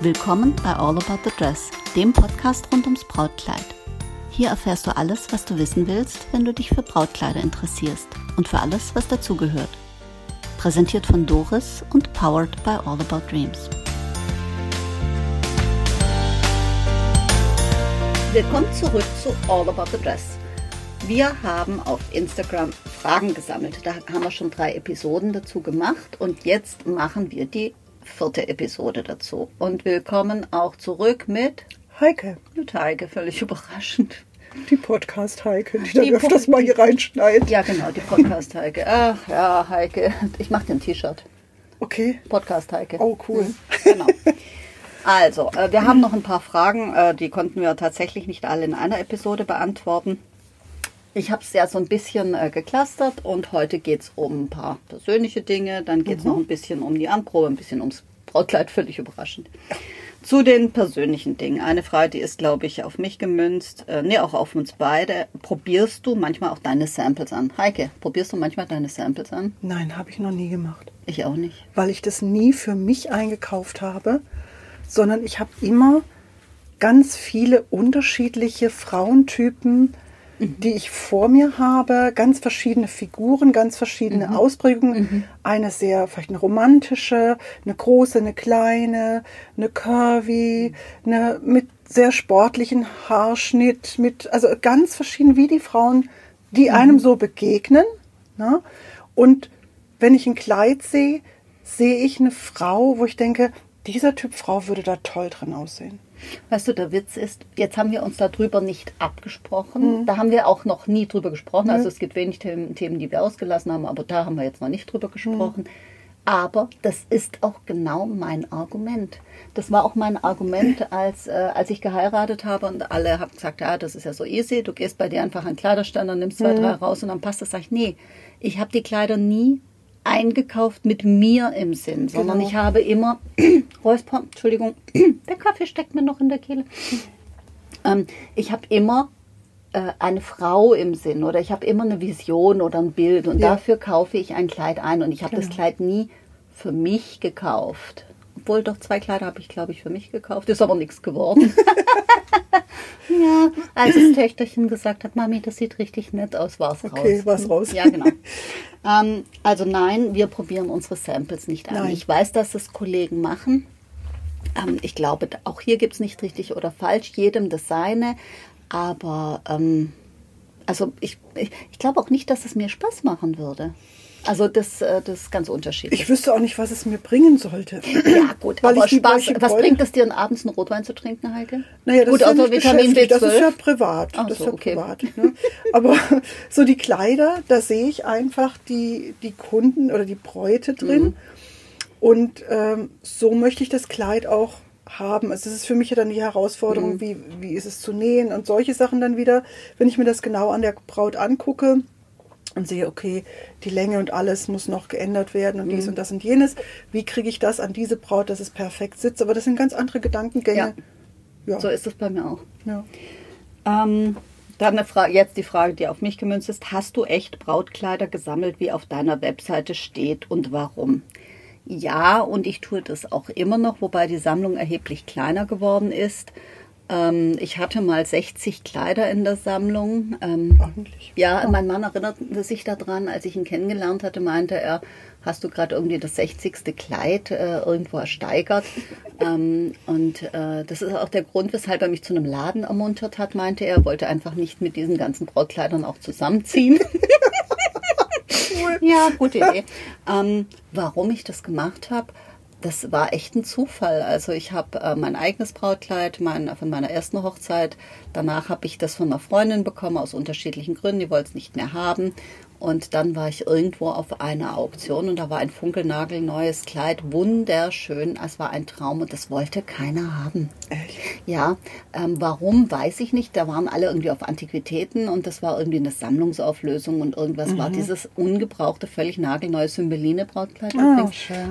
Willkommen bei All About the Dress, dem Podcast rund ums Brautkleid. Hier erfährst du alles, was du wissen willst, wenn du dich für Brautkleider interessierst und für alles, was dazugehört. Präsentiert von Doris und powered by All About Dreams. Willkommen zurück zu All About the Dress. Wir haben auf Instagram Fragen gesammelt. Da haben wir schon drei Episoden dazu gemacht und jetzt machen wir die vierte Episode dazu. Und willkommen auch zurück mit Heike. Mit Heike, völlig überraschend. Die Podcast Heike, die, die dann öfters mal hier reinschneidet. Ja, genau, die Podcast Heike. Ach ja, Heike. Ich mache dir ein T-Shirt. Okay. Podcast Heike. Oh, cool. Mhm, genau. Also, äh, wir haben noch ein paar Fragen, äh, die konnten wir tatsächlich nicht alle in einer Episode beantworten. Ich habe es ja so ein bisschen äh, geklustert und heute geht es um ein paar persönliche Dinge. Dann geht es mhm. noch ein bisschen um die Anprobe, ein bisschen ums Brautkleid, völlig überraschend. Zu den persönlichen Dingen. Eine Frage, die ist, glaube ich, auf mich gemünzt. Äh, nee, auch auf uns beide. Probierst du manchmal auch deine Samples an? Heike, probierst du manchmal deine Samples an? Nein, habe ich noch nie gemacht. Ich auch nicht. Weil ich das nie für mich eingekauft habe, sondern ich habe immer ganz viele unterschiedliche Frauentypen. Die ich vor mir habe, ganz verschiedene Figuren, ganz verschiedene mhm. Ausprägungen. Mhm. Eine sehr, vielleicht eine romantische, eine große, eine kleine, eine curvy, eine mit sehr sportlichen Haarschnitt, mit, also ganz verschieden, wie die Frauen, die mhm. einem so begegnen. Ne? Und wenn ich ein Kleid sehe, sehe ich eine Frau, wo ich denke, dieser Typ Frau würde da toll drin aussehen. Weißt du, der Witz ist, jetzt haben wir uns darüber nicht abgesprochen. Mhm. Da haben wir auch noch nie drüber gesprochen. Also mhm. es gibt wenig Themen, die wir ausgelassen haben, aber da haben wir jetzt noch nicht drüber gesprochen. Mhm. Aber das ist auch genau mein Argument. Das war auch mein Argument, als, äh, als ich geheiratet habe und alle haben gesagt, ja, das ist ja so easy, du gehst bei dir einfach an den Kleiderständer, nimmst zwei, mhm. drei raus und dann passt das. Sag ich, nee, ich habe die Kleider nie eingekauft mit mir im Sinn, sondern genau. ich habe immer, Räusper, Entschuldigung, der Kaffee steckt mir noch in der Kehle. Ähm, ich habe immer äh, eine Frau im Sinn oder ich habe immer eine Vision oder ein Bild und ja. dafür kaufe ich ein Kleid ein und ich habe genau. das Kleid nie für mich gekauft. Obwohl doch zwei Kleider habe ich, glaube ich, für mich gekauft. Ist aber nichts geworden. ja, als das Töchterchen gesagt hat, Mami, das sieht richtig nett aus, war es okay, raus. Okay, war es raus. Ja, genau. ähm, also nein, wir probieren unsere Samples nicht an. Nein. Ich weiß, dass es Kollegen machen. Ähm, ich glaube, auch hier gibt es nicht richtig oder falsch, jedem das seine. Aber ähm, also ich, ich, ich glaube auch nicht, dass es mir Spaß machen würde. Also das, äh, das ist ganz unterschiedlich. Ich wüsste auch nicht, was es mir bringen sollte. Ja gut, Weil aber Spaß. Was bringt es dir, abends einen Rotwein zu trinken, Heike? Naja, das, gut, ist, ja also Vitamin B12. das ist ja privat. Ach das so, ist ja okay. privat. Ne? Aber so die Kleider, da sehe ich einfach die, die Kunden oder die Bräute drin. Mhm. Und ähm, so möchte ich das Kleid auch haben. Also es ist für mich ja dann die Herausforderung, mhm. wie, wie ist es zu nähen und solche Sachen dann wieder, wenn ich mir das genau an der Braut angucke und sehe, okay, die Länge und alles muss noch geändert werden und mhm. dies und das und jenes. Wie kriege ich das an diese Braut, dass es perfekt sitzt? Aber das sind ganz andere Gedankengänge. Ja. ja. So ist es bei mir auch. Ja. Ähm, dann eine Frage, jetzt die Frage, die auf mich gemünzt ist. Hast du echt Brautkleider gesammelt, wie auf deiner Webseite steht und warum? Ja, und ich tue das auch immer noch, wobei die Sammlung erheblich kleiner geworden ist. Ähm, ich hatte mal 60 Kleider in der Sammlung. Ähm, ja, oh. mein Mann erinnerte sich daran, als ich ihn kennengelernt hatte, meinte er, hast du gerade irgendwie das 60. Kleid äh, irgendwo ersteigert. ähm, und äh, das ist auch der Grund, weshalb er mich zu einem Laden ermuntert hat, meinte er. Er wollte einfach nicht mit diesen ganzen Brautkleidern auch zusammenziehen. ja, gute Idee. Ähm, warum ich das gemacht habe? Das war echt ein Zufall. Also ich habe äh, mein eigenes Brautkleid mein, von meiner ersten Hochzeit. Danach habe ich das von einer Freundin bekommen aus unterschiedlichen Gründen. Die wollte es nicht mehr haben. Und dann war ich irgendwo auf einer Auktion und da war ein funkelnagelneues Kleid, wunderschön. Es war ein Traum und das wollte keiner haben. Echt? Ja, ähm, warum, weiß ich nicht. Da waren alle irgendwie auf Antiquitäten und das war irgendwie eine Sammlungsauflösung und irgendwas mhm. war dieses ungebrauchte, völlig nagelneue Symboline-Brautkleid. Oh,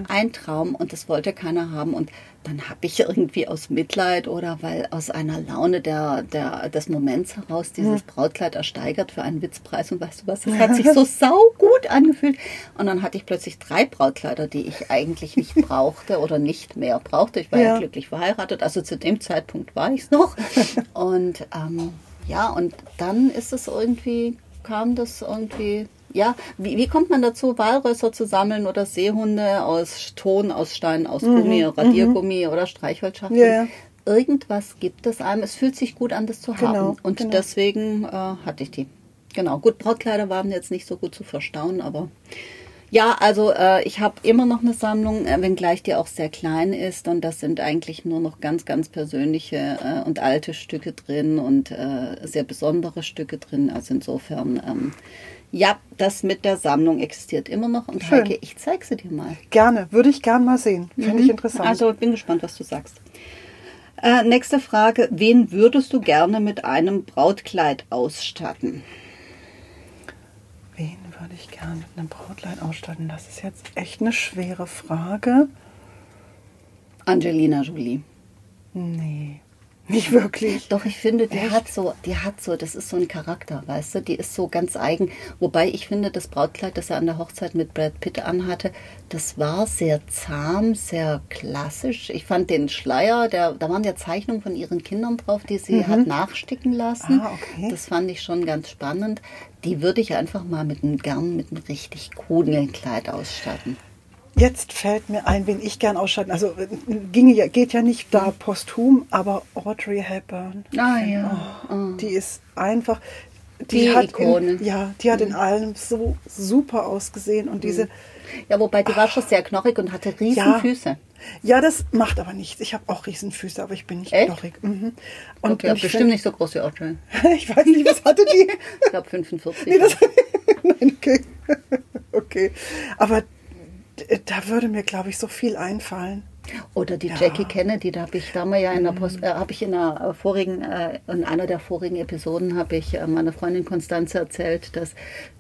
ein Traum und das wollte keiner haben. Und dann habe ich irgendwie aus Mitleid oder weil aus einer Laune der, der, des Moments heraus dieses. Brautkleid ersteigert für einen Witzpreis. Und weißt du was, das hat sich so saugut angefühlt. Und dann hatte ich plötzlich drei Brautkleider, die ich eigentlich nicht brauchte oder nicht mehr brauchte. Ich war ja, Ja. glücklich verheiratet, also zu dem Zeitpunkt war ich es noch. Und ähm, ja, und dann ist es irgendwie, kam das irgendwie. Ja, wie, wie kommt man dazu, Walrösser zu sammeln oder Seehunde aus Ton, aus Stein, aus Gummi, Radiergummi oder Streichholzschachteln? Mhm, Ja, ja. Irgendwas gibt es einem. Es fühlt sich gut an, das zu Genau, haben. Und genau. deswegen äh, hatte ich die. Genau. Gut, Brautkleider waren jetzt nicht so gut zu verstauen, aber ja, also äh, ich habe immer noch eine Sammlung, äh, wenngleich die auch sehr klein ist. Und das sind eigentlich nur noch ganz, ganz persönliche äh, und alte Stücke drin und äh, sehr besondere Stücke drin. Also insofern, ähm, ja, das mit der Sammlung existiert immer noch. Und Schön. Heike, ich zeig sie dir mal. Gerne, würde ich gern mal sehen. Finde ich interessant. Also bin gespannt, was du sagst. Äh, nächste Frage. Wen würdest du gerne mit einem Brautkleid ausstatten? Wen würde ich gern mit einem Brautkleid ausstatten? Das ist jetzt echt eine schwere Frage. Angelina Jolie. Nee, nicht wirklich. Doch, ich finde, die hat so, die hat so, das ist so ein Charakter, weißt du, die ist so ganz eigen. Wobei ich finde, das Brautkleid, das er an der Hochzeit mit Brad Pitt anhatte, das war sehr zahm, sehr klassisch. Ich fand den Schleier, der, da waren ja Zeichnungen von ihren Kindern drauf, die sie hat nachsticken lassen. Ah, okay. Das fand ich schon ganz spannend. Die würde ich einfach mal mit einem, gern mit einem richtig coolen Kleid ausstatten. Jetzt fällt mir ein, wen ich gern ausstatten. Also äh, ginge ja, geht ja nicht da posthum, aber Audrey Hepburn. Ah ja. Oh, Die ist einfach. Die hat Ikone. In, ja, die hat in allem so super ausgesehen und diese. Ja, wobei die war schon sehr knochig und hatte riesen Ja. Füße. Ja, das macht aber nichts. Ich habe auch Riesenfüße, aber ich bin nicht Echt? knochig. Mhm. Und, Okay, und bestimmt nicht so groß wie Audrey. find- ich weiß nicht, was hatte die? Ich glaube 45. Nee, das, nein, okay. okay. Aber da würde mir, glaube ich, so viel einfallen. Oder die Jackie Kennedy, da habe ich da mal ja in der Post, äh, ich in einer äh, vorigen, äh, in einer der vorigen Episoden habe ich äh, meiner Freundin Konstanze erzählt, dass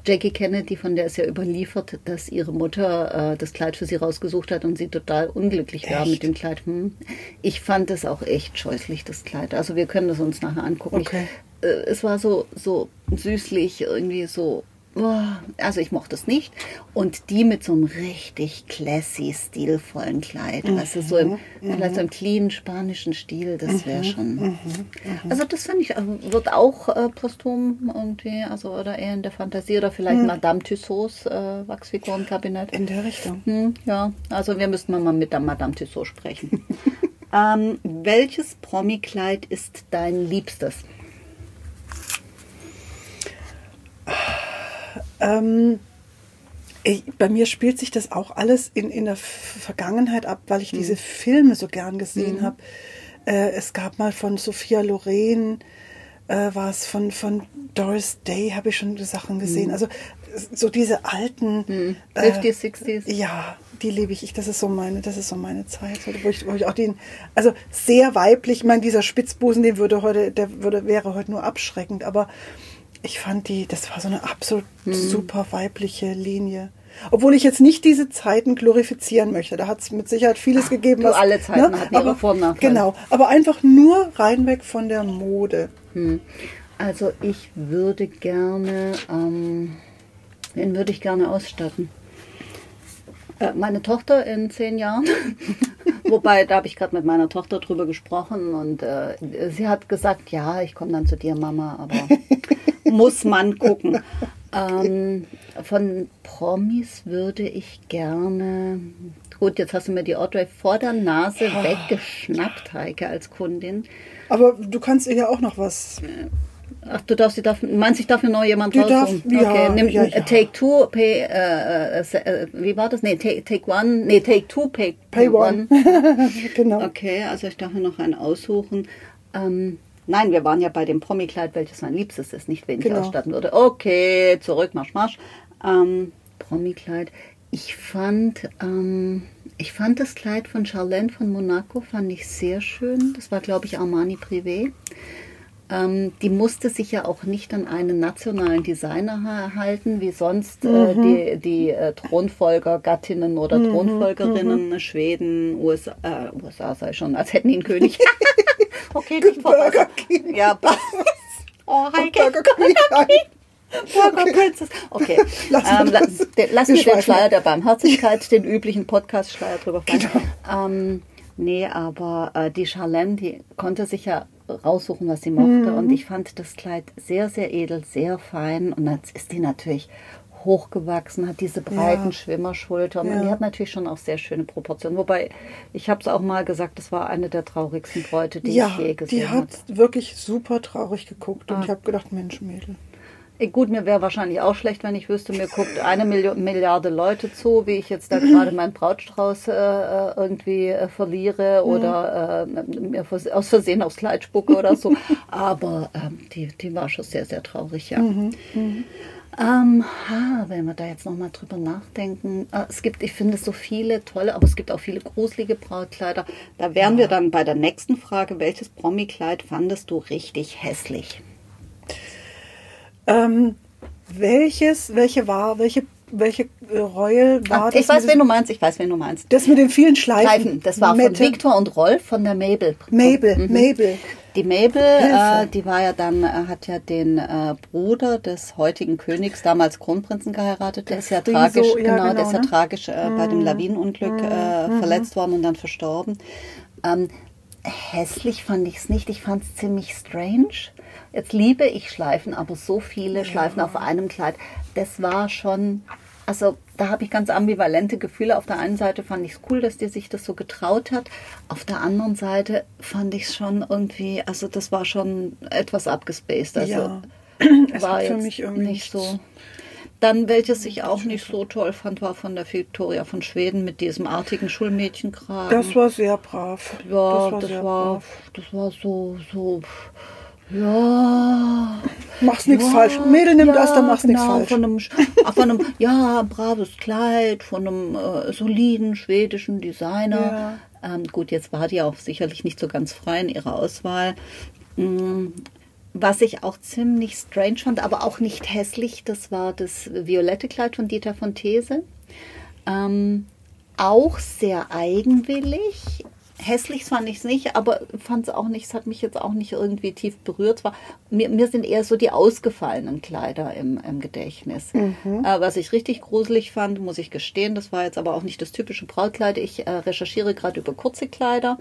Jackie Kennedy, von der ist ja überliefert, dass ihre Mutter äh, das Kleid für sie rausgesucht hat und sie total unglücklich war Echt? mit dem Kleid. Hm. Ich fand es auch echt scheußlich, das Kleid. Also wir können das uns nachher angucken. Okay. Ich, äh, es war so, so süßlich, irgendwie so. Oh, Also ich mochte es nicht. Und die mit so einem richtig classy, stilvollen Kleid. Also so im, vielleicht so im clean spanischen Stil, das wäre schon. Also das finde ich, also wird auch äh, posthum irgendwie, also oder eher in der Fantasie oder vielleicht Madame Tussauds äh, Wachsfigurenkabinett. In der Richtung. Hm, ja, also wir müssten mal mit der Madame Tussauds sprechen. ähm, welches Promi-Kleid ist dein liebstes? Ähm, ich, bei mir spielt sich das auch alles in, in der Vergangenheit ab, weil ich diese Filme so gern gesehen habe. Äh, es gab mal von Sophia Loren, äh, war es von, von Doris Day, habe ich schon Sachen gesehen. Also so diese alten. äh, 50s, 60s? Ja, die liebe ich. ich. Das ist so meine, das ist so meine Zeit, wo ich, wo ich auch den, also sehr weiblich. Ich meine, dieser Spitzbusen, den würde heute, der würde wäre heute nur abschreckend, aber ich fand die, das war so eine absolut Hm. super weibliche Linie. Obwohl ich jetzt nicht diese Zeiten glorifizieren möchte. Da hat es mit Sicherheit vieles gegeben. du, alle Zeiten hatten ihre aber, und Nachteile. Genau, aber einfach nur reinweg von der Mode. Also ich würde gerne, ähm, wen würde ich gerne ausstatten? Äh, meine Tochter in zehn Jahren. Wobei, da habe ich gerade mit meiner Tochter drüber gesprochen und äh, sie hat gesagt, ja, ich komme dann zu dir, Mama, aber muss man gucken. Ähm, von Promis würde ich gerne. Gut, jetzt hast du mir die Audrey vor der Nase weggeschnappt, Heike, als Kundin. Aber du kannst ihr ja auch noch was. Ach, du darfst, du darf, meinst, ich darf mir noch jemand Die raussuchen? darf- ja, okay, nimm ja, ja. Take Two, Pay, äh, äh, äh, wie war das? Nee, Take, take One, nee, Take Two, Pay, Pay one. genau. Okay, also ich darf mir noch einen aussuchen. Ähm, nein, wir waren ja bei dem Promi-Kleid, welches mein Liebstes ist, nicht wen ich Genau. ausstatten würde. Okay, zurück, marsch, marsch. Ähm, Promi-Kleid. Ich fand, ähm, ich fand das Kleid von Charlene von Monaco, fand ich sehr schön. Das war, glaube ich, Armani Privé. Ähm, die musste sich ja auch nicht an einen nationalen Designer ha- halten, wie sonst äh, die, die äh, Thronfolgergattinnen oder Thronfolgerinnen, Schweden, USA, äh, USA sei schon, als hätten einen König. okay, nicht Burger. King. Ja, oh, Heike. Burger King. Burger Princess. Okay, Lassen wir ähm, lass, wir den Schleier der Barmherzigkeit, den üblichen Podcast-Schleier drüber fallen. Genau. Ähm, nee, aber äh, die Charlene, die konnte sich ja raussuchen, was sie mochte. Mhm. Und ich fand das Kleid sehr, sehr edel, sehr fein. Und jetzt ist die natürlich hochgewachsen, hat diese breiten Ja. Schwimmerschultern. Und Ja. die hat natürlich schon auch sehr schöne Proportionen. Wobei, ich habe es auch mal gesagt, das war eine der traurigsten Bräute, die ja, ich je gesehen die habe. hat wirklich super traurig geguckt. Und Ah. ich habe gedacht, Mensch, Mädel. Eh, Gut, mir wäre wahrscheinlich auch schlecht, wenn ich wüsste, mir guckt eine Milli Milliarde Leute zu, wie ich jetzt da gerade meinen Brautstrauß äh, äh, irgendwie äh, verliere oder äh, mir aus Versehen aufs Kleid spucke oder so. Aber ähm, die, die war schon sehr, sehr traurig, ja. Ähm, ha, wenn wir da jetzt nochmal drüber nachdenken. Äh, es gibt, ich finde, so viele tolle, aber es gibt auch viele gruselige Brautkleider. Da wären wir dann bei der nächsten Frage. Welches Promi-Kleid fandest du richtig hässlich? Ähm, welches, welche war, welche, welche äh, Royal war Ah, das? ich weiß, wen du meinst, ich weiß, wen du meinst. Das mit den vielen Schleifen. Streifen. Das war von Mette. Victor und Rolf von der Mabel. Mabel, Mhm. Mabel. Die Mabel, äh, die war ja dann, äh, hat ja den äh, Bruder des heutigen Königs, damals Kronprinzen geheiratet. Der ist ja Friso, tragisch, ja, genau, der ist ja genau, ne? tragisch äh, bei dem Lawinenunglück äh, verletzt worden und dann verstorben. Ähm, hässlich fand ich es nicht. Ich fand es ziemlich strange. Jetzt liebe ich Schleifen, aber so viele Schleifen auf einem Kleid, das war schon, also da habe ich ganz ambivalente Gefühle. Auf der einen Seite fand ich es cool, dass die sich das so getraut hat. Auf der anderen Seite fand ich es schon irgendwie, also das war schon etwas abgespaced. Also Ja. Es war für jetzt mich irgendwie nicht so. Dann, welches ich auch nicht so toll fand, war von der Victoria von Schweden mit diesem artigen Schulmädchenkragen. Das war sehr brav. Ja, das war das sehr war, brav. das war so, so, ja. Machst nichts ja, falsch. Mädel, nimm das, dann machst nichts genau, falsch. Von einem, von einem, ja, braves Kleid, von einem äh, soliden schwedischen Designer. Ähm, gut, jetzt war die auch sicherlich nicht so ganz frei in ihrer Auswahl. Mm, Was ich auch ziemlich strange fand, aber auch nicht hässlich, das war das violette Kleid von Dieter von These. Ähm, auch sehr eigenwillig. Hässlich fand ich es nicht, aber fand es auch nicht, es hat mich jetzt auch nicht irgendwie tief berührt. War, mir, mir sind eher so die ausgefallenen Kleider im, im Gedächtnis. Äh, was ich richtig gruselig fand, muss ich gestehen, das war jetzt aber auch nicht das typische Brautkleid. Ich äh, recherchiere gerade über kurze Kleider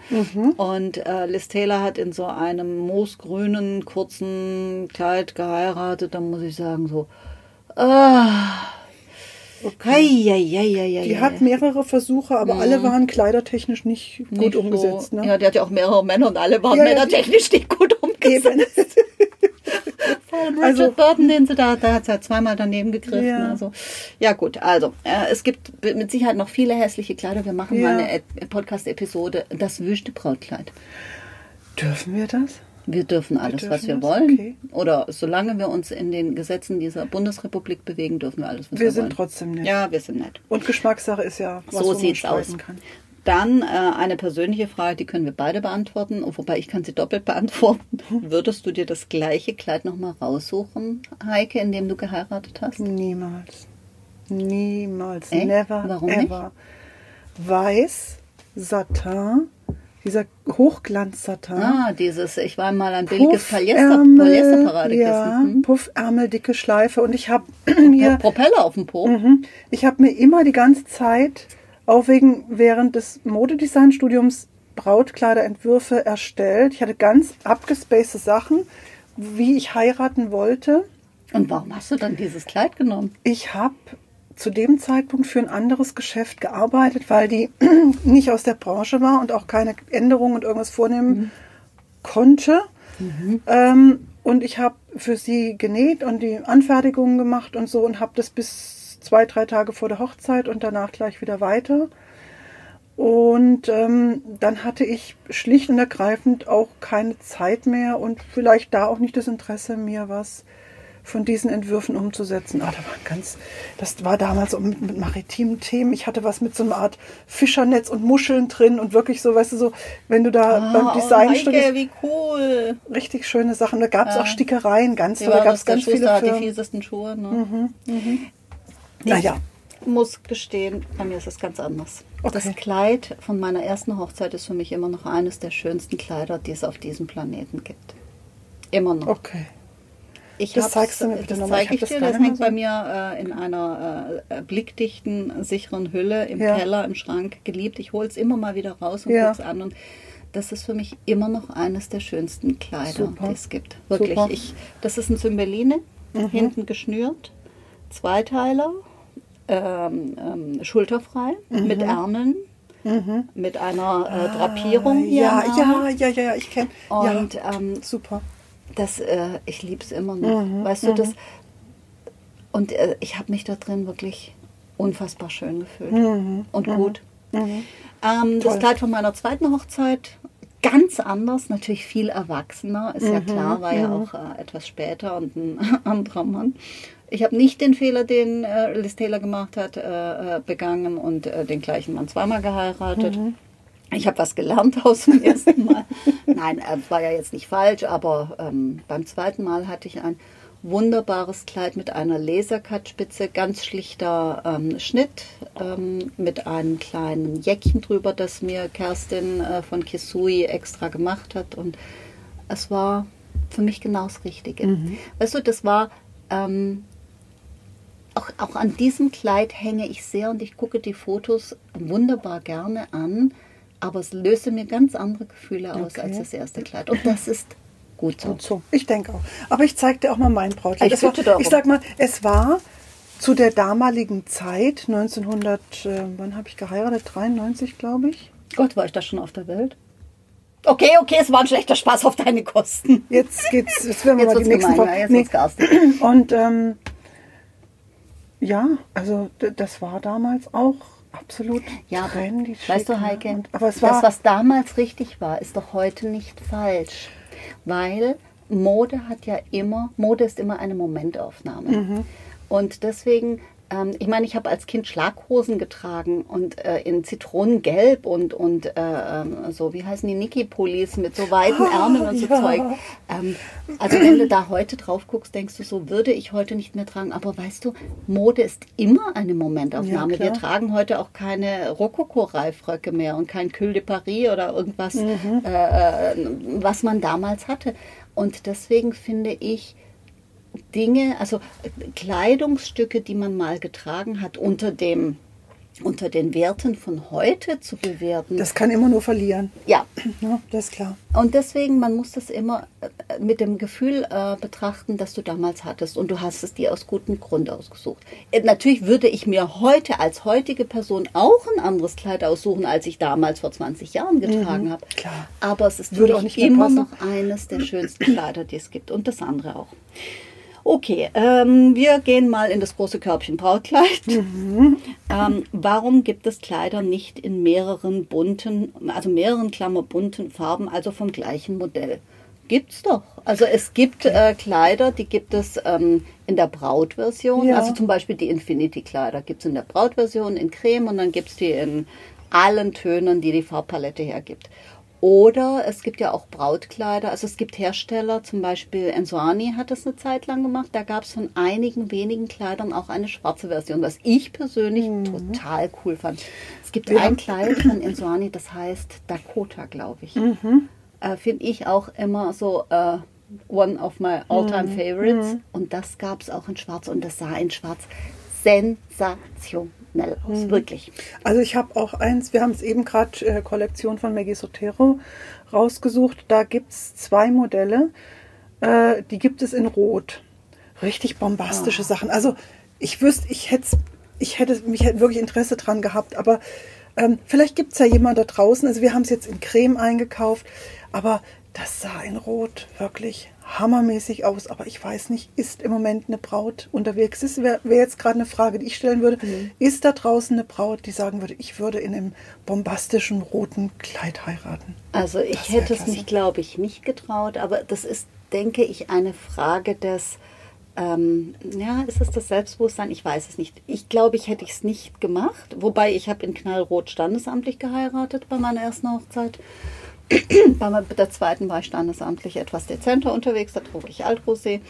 und äh, Liz Taylor hat in so einem moosgrünen kurzen Kleid geheiratet. Da muss ich sagen, so, ah, okay. Die hat mehrere Versuche, aber alle waren kleidertechnisch nicht gut Mhm. Nicht umgesetzt. So, Ne? Ja, die hat ja auch mehrere Männer und alle waren Ja, ja, männertechnisch nicht gut umgesetzt. Eben. Vor allem Also- Burton, den sie da, da hat sie ja zweimal daneben gegriffen. Ja. Also, ja gut, also äh, es gibt mit Sicherheit noch viele hässliche Kleider. Wir machen Ja. mal eine Podcast-Episode, das wüste Brautkleid. Dürfen wir das? Wir dürfen alles, dürfen was wir wollen. Okay. Oder solange wir uns in den Gesetzen dieser Bundesrepublik bewegen, dürfen wir alles, was wir, Wir sind wollen. trotzdem nett. Ja, wir sind nett. Und Geschmackssache ist ja was, so sieht's aus. kann. Dann äh, eine persönliche Frage, die können wir beide beantworten, wobei ich kann sie doppelt beantworten. Würdest du dir das gleiche Kleid nochmal raussuchen, Heike, in dem du geheiratet hast? Niemals. Niemals. Echt? Never Warum nicht? ever. Weiß, Satin, dieser Hochglanz-Satin. Ah, dieses, ich war mal ein billiges Puffärmel, Polyester-Paradekissen. ja, Hm? Puffärmel, dicke Schleife. Und ich habe mir, Propeller auf dem Po. Mhm. ich habe mir immer die ganze Zeit, auch wegen während des Modedesign-Studiums, Brautkleiderentwürfe erstellt. Ich hatte ganz abgespacede Sachen, wie ich heiraten wollte. Und warum hast du dann dieses Kleid genommen? Ich habe zu dem Zeitpunkt für ein anderes Geschäft gearbeitet, weil die nicht aus der Branche war und auch keine Änderungen und irgendwas vornehmen konnte. Ähm, und ich habe für sie genäht und die Anfertigungen gemacht und so und habe das bis zwei, drei Tage vor der Hochzeit und danach gleich wieder weiter. Und ähm, dann hatte ich schlicht und ergreifend auch keine Zeit mehr und vielleicht da auch nicht das Interesse, mir was von diesen Entwürfen umzusetzen. Ah, da waren ganz, das war damals mit, mit maritimen Themen. Ich hatte was mit so einer Art Fischernetz und Muscheln drin und wirklich so, weißt du, so, wenn du da beim Design oh, stehst, wie cool. richtig schöne Sachen. Da gab es auch Stickereien, ganz toll. Da gab es ganz Schuster viele die fiesesten Schuhe. Ne? Naja, Ich muss gestehen, bei mir ist es ganz anders. Okay. Das Kleid von meiner ersten Hochzeit ist für mich immer noch eines der schönsten Kleider, die es auf diesem Planeten gibt. Immer noch. okay. Ich das zeigst du mir bitte das nochmal. zeige ich, hab dir. Das hängt mehr bei mir äh, in einer äh, blickdichten, sicheren Hülle im Ja. Keller, im Schrank geliebt. Ich hole es immer mal wieder raus und Ja. gucke es an. Und das ist für mich immer noch eines der schönsten Kleider, Super. die es gibt. Wirklich. Super. Ich, das ist ein Zymbeline, hinten geschnürt, Zweiteiler, ähm, ähm, schulterfrei, Mhm. mit Ärmeln, mit einer äh, Drapierung so. hier. Ja, ja, ja, ja, ich kenne. Und Ja, ähm, super. Das, äh, ich liebe es immer noch. Mhm, weißt du, das. Und äh, ich habe mich da drin wirklich unfassbar schön gefühlt. Und gut. Ähm, das Mhm. Kleid von meiner zweiten Hochzeit, ganz anders, natürlich viel erwachsener, ist Mhm, ja klar, war ja auch äh, etwas später und ein anderer Mann. Ich habe nicht den Fehler, den äh, Liz Taylor gemacht hat, äh, äh, begangen und äh, den gleichen Mann zweimal geheiratet. Mhm. Ich habe was gelernt aus dem ersten Mal. Nein, äh, war ja jetzt nicht falsch, aber ähm, beim zweiten Mal hatte ich ein wunderbares Kleid mit einer Lasercut-Spitze, ganz schlichter ähm, Schnitt, ähm, mit einem kleinen Jäckchen drüber, das mir Kerstin äh, von Kisui extra gemacht hat. Und es war für mich genau das Richtige. Weißt du, das war ähm, auch, auch an diesem Kleid hänge ich sehr und ich gucke die Fotos wunderbar gerne an, aber es löste mir ganz andere Gefühle aus Okay. als das erste Kleid. Und das ist gut so. Gut so. Ich denke auch. Aber ich zeig dir auch mal mein Brautkleid. Ich war, ich sag mal, es war zu der damaligen Zeit, 1900, äh, wann habe ich geheiratet? 93, glaube ich. Gott, war ich da schon auf der Welt? Okay, okay, es war ein schlechter Spaß auf deine Kosten. Jetzt geht's, jetzt werden wir Jetzt mal die nächsten jetzt Nee. Und ähm, ja, also das war damals auch absolut Ja, weißt du, ne? Heike, Und, aber das, was damals richtig war, ist doch heute nicht falsch. Weil Mode hat ja immer, Mode ist immer eine Momentaufnahme. Mhm. Und deswegen, ähm, ich meine, ich habe als Kind Schlaghosen getragen und äh, in Zitronengelb und, und äh, ähm, so, wie heißen die Niki-Pullis mit so weiten Ärmeln und so ja. Zeug. Ähm, also wenn du da heute drauf guckst, denkst du so, würde ich heute nicht mehr tragen. Aber weißt du, Mode ist immer eine Momentaufnahme. Ja, Wir tragen heute auch keine Rokoko-Reifröcke mehr und kein Cul de Paris oder irgendwas, Mhm. äh, äh, was man damals hatte. Und deswegen finde ich Dinge, also Kleidungsstücke, die man mal getragen hat, unter dem unter den Werten von heute zu bewerten. das kann immer nur verlieren. ja, Ja, das ist klar. und deswegen, man muss das immer äh, mit dem Gefühl äh, betrachten, das du damals hattest. Und du hast es dir aus gutem Grund ausgesucht. Äh, natürlich würde ich mir heute als heutige Person auch ein anderes Kleid aussuchen, als ich damals vor 20 Jahren getragen habe. klar. Aber es ist Würde auch nicht immer noch eines der schönsten Kleider, die es gibt. Und das andere auch. Okay, ähm, wir gehen mal in das große Körbchen Brautkleid. Ähm, warum gibt es Kleider nicht in mehreren bunten, also mehreren Klammer bunten Farben, also vom gleichen Modell? Gibt's doch. Also es gibt äh, Kleider, die gibt es ähm, in der Brautversion. Ja. Also zum Beispiel die Infinity-Kleider gibt es in der Brautversion in Creme und dann gibt es die in allen Tönen, die die Farbpalette hergibt. Oder es gibt ja auch Brautkleider. Also es gibt Hersteller, zum Beispiel Ensoani hat das eine Zeit lang gemacht. Da gab es von einigen wenigen Kleidern auch eine schwarze Version, was ich persönlich total cool fand. Es gibt Wir ein Kleid von Ensoani, das heißt Dakota, glaube ich. Äh, Finde ich auch immer so äh, one of my all-time favorites. Und das gab es auch in schwarz und das sah in schwarz sensationell aus, wirklich. Also ich habe auch eins, wir haben es eben gerade äh, Kollektion von Maggie Sotero rausgesucht. Da gibt es zwei Modelle, äh, die gibt es in Rot. Richtig bombastische Sachen. Also ich wüsste, ich hätte ich hätte mich hätte wirklich Interesse dran gehabt, aber ähm, vielleicht gibt es ja jemand da draußen. Also wir haben es jetzt in Creme eingekauft, aber das sah in Rot wirklich hammermäßig aus. Aber ich weiß nicht, ist im Moment eine Braut unterwegs? Das wäre wär jetzt gerade eine Frage, die ich stellen würde. Ist da draußen eine Braut, die sagen würde, ich würde in einem bombastischen roten Kleid heiraten? Also ich hätte es mich, glaube ich, nicht getraut, aber das ist, denke ich, eine Frage des, ähm, ja, ist es das Selbstbewusstsein? Ich weiß es nicht. Ich glaube, ich hätte es nicht gemacht, wobei ich habe in Knallrot standesamtlich geheiratet bei meiner ersten Hochzeit. Bei der zweiten war ich standesamtlich etwas dezenter unterwegs, da trug ich Altrosé.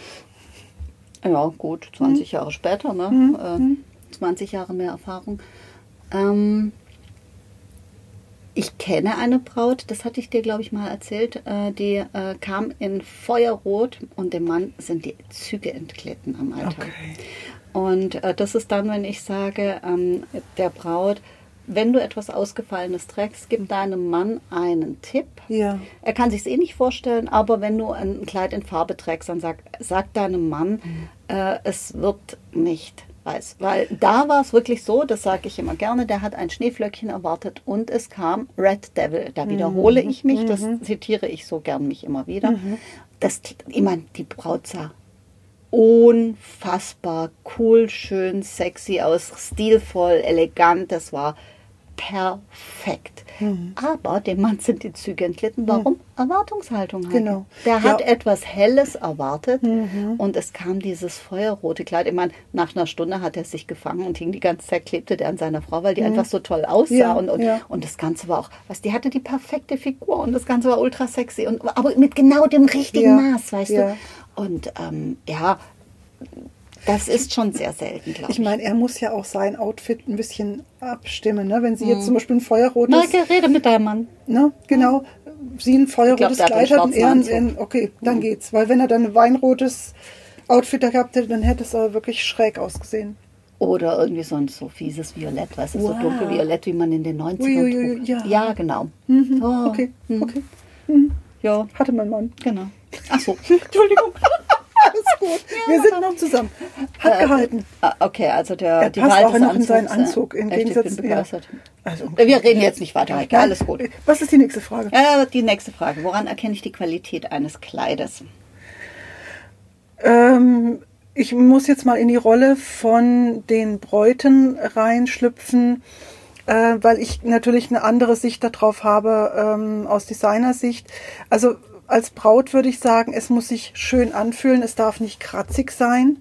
Ja, gut, 20 Jahre später, ne? Äh, 20 Jahre mehr Erfahrung. Ähm, ich kenne eine Braut, das hatte ich dir, glaube ich, mal erzählt, äh, die äh, kam in Feuerrot und dem Mann sind die Züge entglitten am Alter. Okay. Und äh, das ist dann, wenn ich sage, ähm, der Braut, wenn du etwas Ausgefallenes trägst, gib deinem Mann einen Tipp. Ja. Er kann sich eh nicht vorstellen, aber wenn du ein Kleid in Farbe trägst, dann sag, sag deinem Mann, äh, es wird nicht weiß. Weil da war es wirklich so, das sage ich immer gerne, der hat ein Schneeflöckchen erwartet und es kam Red Devil. Da wiederhole ich mich, das zitiere ich so gern mich immer wieder. Das, ich meine, die Braut sah unfassbar cool, schön, sexy aus, stilvoll, elegant. Das war perfekt. Mhm. Aber dem Mann sind die Züge entglitten. Warum? Erwartungshaltung. Halt. Genau. Der hat Ja. etwas Helles erwartet Mhm. und es kam dieses feuerrote Kleid. Ich meine, nach einer Stunde hat er sich gefangen und hing die ganze Zeit, klebte der an seiner Frau, weil die einfach so toll aussah. Mhm. Ja, und, und, ja. und das Ganze war auch, was, die hatte die perfekte Figur und das Ganze war ultra sexy. Und, aber mit genau dem richtigen Maß, weißt du? Und ähm, ja, das ist schon sehr selten, glaube ich. Ich meine, er muss ja auch sein Outfit ein bisschen abstimmen. Ne? Wenn sie jetzt zum Beispiel ein feuerrotes, Marke, rede mit deinem Mann. ne? genau, sie ein feuerrotes Kleid hat und er ein, okay, dann geht's. Weil wenn er dann ein weinrotes Outfit da gehabt hätte, dann hätte es aber wirklich schräg ausgesehen. Oder irgendwie so ein so fieses Violett, weißt du, so Wow. dunkelviolett, wie man in den 90ern Uiuiui, trug. ja. ja, genau. Mhm. Oh, Okay, hm. okay. Ja, Hatte mein Mann. genau. Ach so. Entschuldigung. Alles gut. Wir sind noch zusammen. Hat gehalten. Ah, Okay, also der Er die passt Wahl auch noch in seinen Anzugs, Anzug, im echt, Gegensatz- ich bin ja. begeistert. Also, Wir reden jetzt nicht weiter. Nein. Alles gut. Was ist die nächste Frage? Äh, die nächste Frage. Woran erkenne ich die Qualität eines Kleides? Ähm, ich muss jetzt mal in die Rolle von den Bräuten reinschlüpfen, äh, weil ich natürlich eine andere Sicht darauf habe ähm, aus Designersicht. Also als Braut würde ich sagen, es muss sich schön anfühlen, es darf nicht kratzig sein.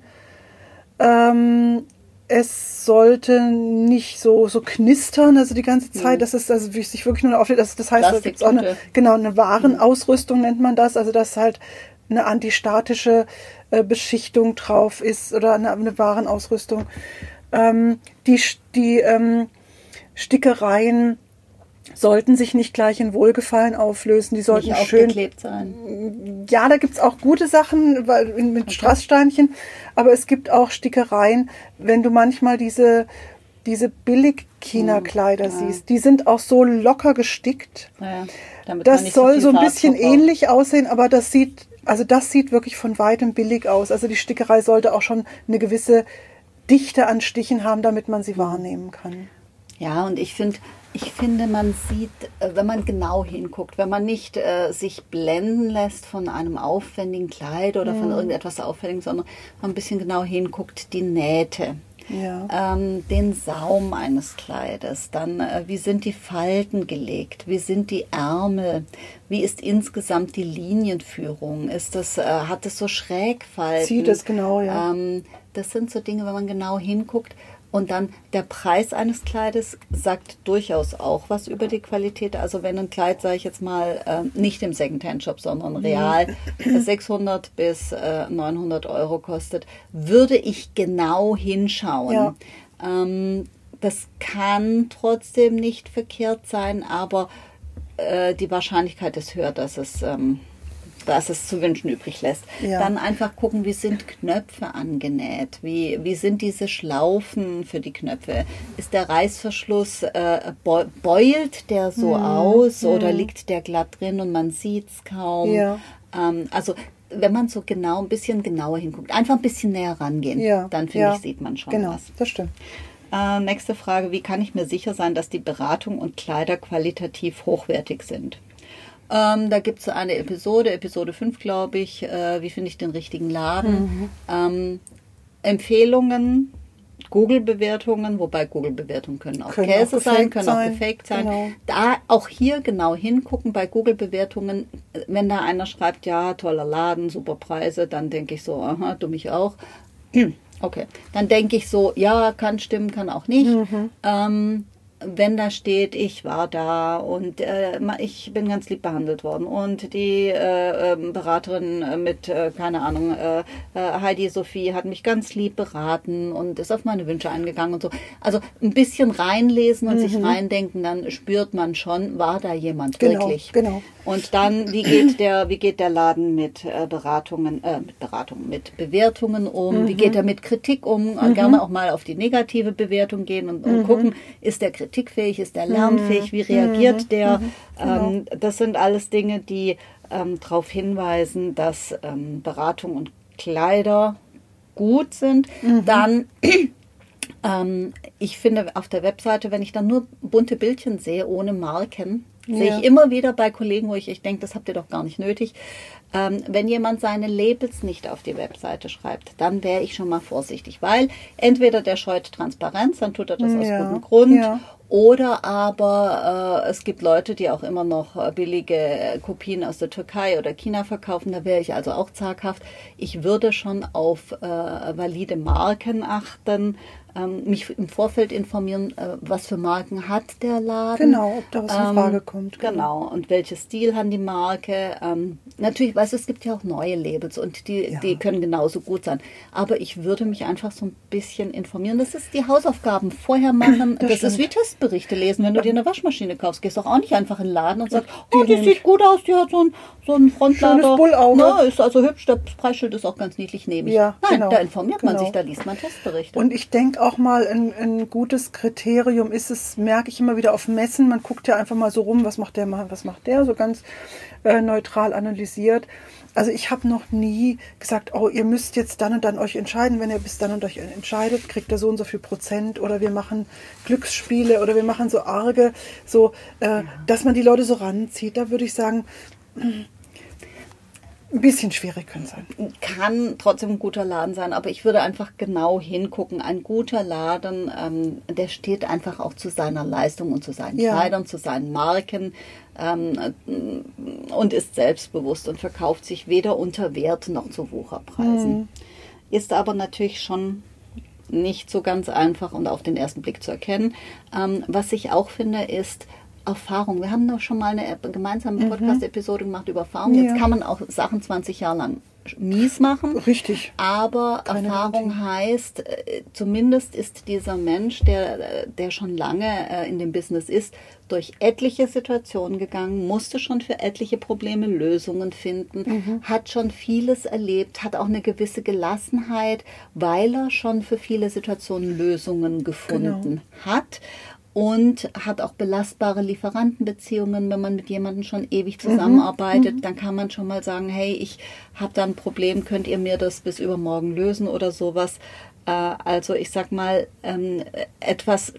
Ähm, es sollte nicht so, so knistern, also die ganze Zeit, dass es also sich wirklich nur auflädt. Das, das heißt, da gibt auch eine, genau, eine Warenausrüstung nennt man das, also dass halt eine antistatische äh, Beschichtung drauf ist oder eine, eine Warenausrüstung. Ähm, die die ähm, Stickereien sollten sich nicht gleich in Wohlgefallen auflösen, die sollten Nicht schön aufgeklebt sein. ja, da gibt's auch gute Sachen weil, mit Strasssteinchen, aber es gibt auch Stickereien, wenn du manchmal diese, diese Billig-China-Kleider siehst, die sind auch so locker gestickt. Naja, Das soll viel so ein bisschen ähnlich aussehen, aber das sieht, also das sieht wirklich von weitem billig aus. Also die Stickerei sollte auch schon eine gewisse Dichte an Stichen haben, damit man sie wahrnehmen kann. Ja, und ich finde, ich finde, man sieht, äh, wenn man genau hinguckt, wenn man nicht äh, sich blenden lässt von einem aufwendigen Kleid oder Mhm. von irgendetwas Auffälligem, sondern man ein bisschen genau hinguckt, die Nähte, Ja. ähm, den Saum eines Kleides, dann äh, wie sind die Falten gelegt, wie sind die Ärmel, wie ist insgesamt die Linienführung, ist das, äh, hat es so Schrägfalten? Sieht es genau, ja. Ähm, das sind so Dinge, wenn man genau hinguckt. Und dann der Preis eines Kleides sagt durchaus auch was über die Qualität. Also wenn ein Kleid, sage ich jetzt mal, äh, nicht im Secondhand-Shop, sondern real 600 bis äh, 900 Euro kostet, würde ich genau hinschauen. Ja. Ähm, das kann trotzdem nicht verkehrt sein, aber äh, die Wahrscheinlichkeit ist höher, dass es, ähm, dass es zu wünschen übrig lässt. Ja. Dann einfach gucken, wie sind Knöpfe angenäht, wie, wie sind diese Schlaufen für die Knöpfe. Ist der Reißverschluss, äh, beu- beult der so aus oder liegt der glatt drin und man sieht es kaum? Ja. Ähm, also wenn man so genau ein bisschen genauer hinguckt, einfach ein bisschen näher rangehen, Ja. dann finde ich, sieht man schon Genau, was. das stimmt. Äh, nächste Frage. Wie kann ich mir sicher sein, dass die Beratung und Kleider qualitativ hochwertig sind? Ähm, da gibt es eine Episode, Episode 5, glaube ich. Äh, wie finde ich den richtigen Laden? Ähm, Empfehlungen, Google-Bewertungen, wobei Google-Bewertungen können auch Können Käse auch sein, können sein, auch gefaked sein. genau. Da auch hier genau hingucken bei Google-Bewertungen. Wenn da einer schreibt, ja, toller Laden, super Preise, dann denke ich so, aha, du mich auch. Okay, dann denke ich so, ja, kann stimmen, kann auch nicht. Mhm. Ähm, wenn da steht, ich war da und äh, ma- ich bin ganz lieb behandelt worden und die äh, ähm, Beraterin äh, mit, äh, keine Ahnung, äh, äh, Heidi Sophie hat mich ganz lieb beraten und ist auf meine Wünsche eingegangen und so. Also ein bisschen reinlesen und sich reindenken, dann spürt man schon, war da jemand Genau, wirklich. genau. Und dann, wie geht der, wie geht der Laden mit äh, Beratungen, äh, mit Beratungen, mit Bewertungen um? Wie geht er mit Kritik um? Äh, Gerne auch mal auf die negative Bewertung gehen und, und gucken, ist der kritikfähig, ist der lernfähig, wie reagiert der? Ähm, das sind alles Dinge, die ähm, darauf hinweisen, dass ähm, Beratung und Kleider gut sind. Dann ähm, ich finde auf der Webseite, wenn ich dann nur bunte Bildchen sehe, ohne Marken, sehe Ja. ich immer wieder bei Kollegen, wo ich, ich denke, das habt ihr doch gar nicht nötig. Ähm, wenn jemand seine Labels nicht auf die Webseite schreibt, dann wäre ich schon mal vorsichtig, weil entweder der scheut Transparenz, dann tut er das aus Ja, gutem Grund, ja. oder aber äh, es gibt Leute, die auch immer noch äh, billige äh, Kopien aus der Türkei oder China verkaufen. Da wäre ich also auch zaghaft. Ich würde schon auf äh, valide Marken achten, ähm, mich im Vorfeld informieren, äh, was für Marken hat der Laden. Genau, ob da was in Frage kommt. Genau, und welches Stil hat die Marke? Ähm, natürlich, weißt du, es gibt ja auch neue Labels und die, Ja. die können genauso gut sein. Aber ich würde mich einfach so ein bisschen informieren. Das ist die Hausaufgaben vorher machen. Das, ist stimmt. wie Testberichte lesen. Wenn du dir eine Waschmaschine kaufst, gehst du auch nicht einfach in den Laden und sagst, oh, die sieht gut aus, die hat so ein, so ein Frontlader. Schönes Bullauge. Na, ist also hübsch, das Preisschild ist auch ganz niedlich, ich. Ja, Nein, genau, da informiert man genau. sich, da liest man Testberichte. Und ich denke auch mal, ein, ein gutes Kriterium ist es, merke ich immer wieder auf Messen, man guckt ja einfach mal so rum, was macht der, mal, was macht der, so ganz äh, neutral analysiert. Also ich habe noch nie gesagt, oh, ihr müsst jetzt dann und dann euch entscheiden. Wenn ihr bis dann und euch entscheidet, kriegt ihr so und so viel Prozent oder wir machen Glücksspiele oder wir machen so arge, so, äh, dass man die Leute so ranzieht. Da würde ich sagen, ein bisschen schwierig können sein. kann trotzdem ein guter Laden sein, aber ich würde einfach genau hingucken. Ein guter Laden, ähm, der steht einfach auch zu seiner Leistung und zu seinen Ja. Kleidern, zu seinen Marken ähm, äh, und ist selbstbewusst und verkauft sich weder unter Wert noch zu Wucherpreisen. Ist aber natürlich schon nicht so ganz einfach und auf den ersten Blick zu erkennen. Ähm, was ich auch finde, ist Erfahrung. Wir haben doch schon mal eine gemeinsame Podcast-Episode gemacht über Erfahrung. Jetzt Ja. kann man auch Sachen 20 Jahre lang mies machen. Richtig. Aber Keine Erfahrung Garantie. heißt, äh, zumindest ist dieser Mensch, der, äh, der schon lange äh, in dem Business ist, durch etliche Situationen gegangen, musste schon für etliche Probleme Lösungen finden, Mhm. hat schon vieles erlebt, hat auch eine gewisse Gelassenheit, weil er schon für viele Situationen Lösungen gefunden Genau. hat und hat auch belastbare Lieferantenbeziehungen. Wenn man mit jemandem schon ewig Mhm. zusammenarbeitet, dann kann man schon mal sagen, hey, ich habe da ein Problem, könnt ihr mir das bis übermorgen lösen oder sowas. Äh, also ich sag mal, ähm, etwas,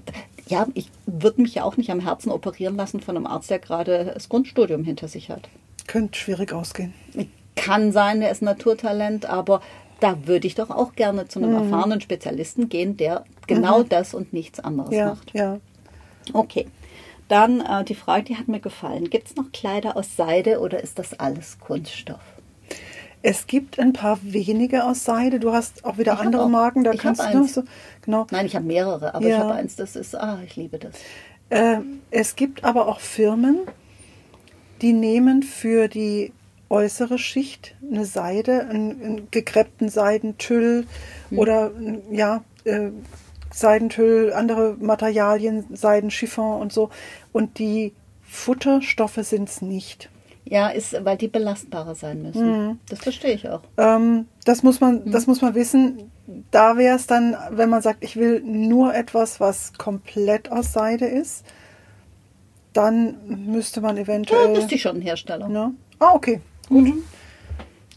ja, ich würde mich ja auch nicht am Herzen operieren lassen von einem Arzt, der gerade das Grundstudium hinter sich hat. Könnte schwierig ausgehen. Kann sein, der ist Naturtalent, aber da würde ich doch auch gerne zu einem erfahrenen Spezialisten gehen, der genau das und nichts anderes Ja, macht. ja. Okay. Dann äh, die Frage, die hat mir gefallen. Gibt es noch Kleider aus Seide oder ist das alles Kunststoff? Es gibt ein paar wenige aus Seide. Du hast auch wieder Ich andere auch- Marken. Da ich kannst du eins. so, genau. Nein, ich habe mehrere, aber ich Ja. habe eins, das ist, ah, ich liebe das. Äh, es gibt aber auch Firmen, die nehmen für die äußere Schicht eine Seide, einen, einen gekreppten Seidentüll Hm. oder ja, äh, Seidentüll, andere Materialien, Seidenchiffon und so. Und die Futterstoffe sind es nicht. Ja, ist, weil die belastbarer sein müssen. Mhm. Das verstehe ich auch. Ähm, das muss man, Mhm. das muss man wissen. Da wäre es dann, wenn man sagt, ich will nur etwas, was komplett aus Seide ist, dann müsste man eventuell. wüsste ich schon einen Hersteller. ne? Ah, okay, gut. Weil,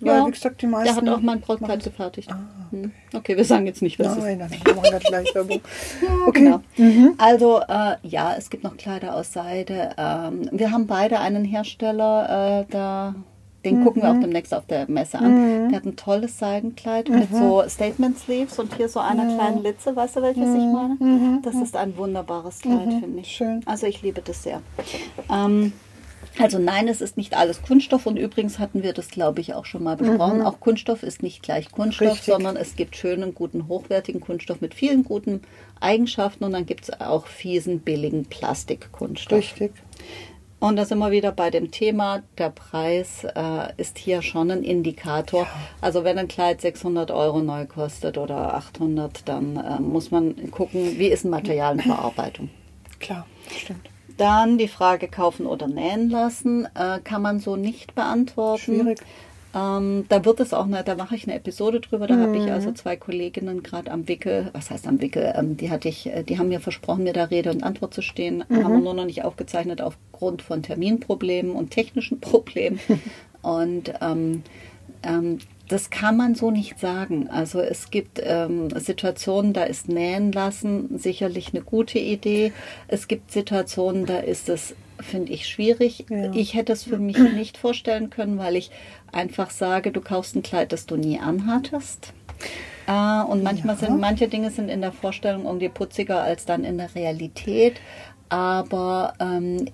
Ja, wie gesagt, die Der meisten. hat auch mein Brautkleid gefertigt. Hm. Okay, wir sagen jetzt nicht, was es ist. Nein, nein, nein, wir machen das gleich Werbung. Okay. Genau. Mhm. Also äh, ja, es gibt noch Kleider aus Seide. Ähm, wir haben beide einen Hersteller, äh, da, den gucken Mhm. wir auch demnächst auf der Messe an. Der hat ein tolles Seidenkleid mit Mhm. so Statement Sleeves und hier so einer kleinen Litze. Weißt du, welches ich meine? Das ist ein wunderbares Kleid, finde ich. Mhm. Schön. Also ich liebe das sehr. Ähm, Also nein, es ist nicht alles Kunststoff und übrigens hatten wir das, glaube ich, auch schon mal besprochen. Auch Kunststoff ist nicht gleich Kunststoff, Mhm. Richtig. sondern es gibt schönen, guten, hochwertigen Kunststoff mit vielen guten Eigenschaften und dann gibt es auch fiesen, billigen Plastikkunststoff. Richtig. Und da sind wir wieder bei dem Thema, der Preis äh, ist hier schon ein Indikator. Also wenn ein Kleid 600 Euro neu kostet oder 800, dann äh, muss man gucken, wie ist ein Material in Verarbeitung. Klar, stimmt. Dann die Frage kaufen oder nähen lassen, äh, kann man so nicht beantworten. Schwierig. Ähm, da wird es auch, eine, da mache ich eine Episode drüber. Da habe Mhm. ich also zwei Kolleginnen gerade am Wickel, was heißt am Wickel, ähm, die hatte ich, äh, die haben mir versprochen, mir da Rede und Antwort zu stehen, Mhm. haben wir nur noch nicht aufgezeichnet aufgrund von Terminproblemen und technischen Problemen. und ähm, ähm, das kann man so nicht sagen. Also es gibt ähm, Situationen, da ist Nähen lassen sicherlich eine gute Idee. Es gibt Situationen, da ist es, finde ich, schwierig. Ja. Ich hätte es für mich nicht vorstellen können, weil ich einfach sage, du kaufst ein Kleid, das du nie anhattest. Äh, und manchmal Ja. sind manche Dinge sind in der Vorstellung irgendwie putziger als dann in der Realität. Aber ähm,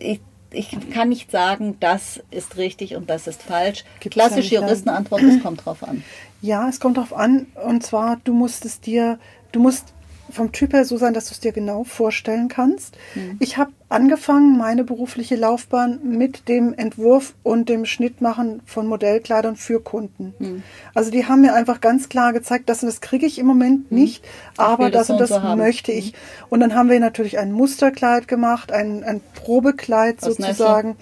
ich, ich, kann nicht sagen, das ist richtig und das ist falsch. Gibt's Klassische. Juristenantwort, es kommt drauf an. Ja, es kommt drauf an. Und zwar, du musst es dir, du musst vom Typ her so sein, dass du es dir genau vorstellen kannst. Ich habe angefangen, meine berufliche Laufbahn mit dem Entwurf und dem Schnittmachen von Modellkleidern für Kunden. Also die haben mir einfach ganz klar gezeigt, das und das kriege ich im Moment nicht, aber das das und das so möchte ich. Und dann haben wir natürlich ein Musterkleid gemacht, ein, ein Probekleid Nessel. sozusagen.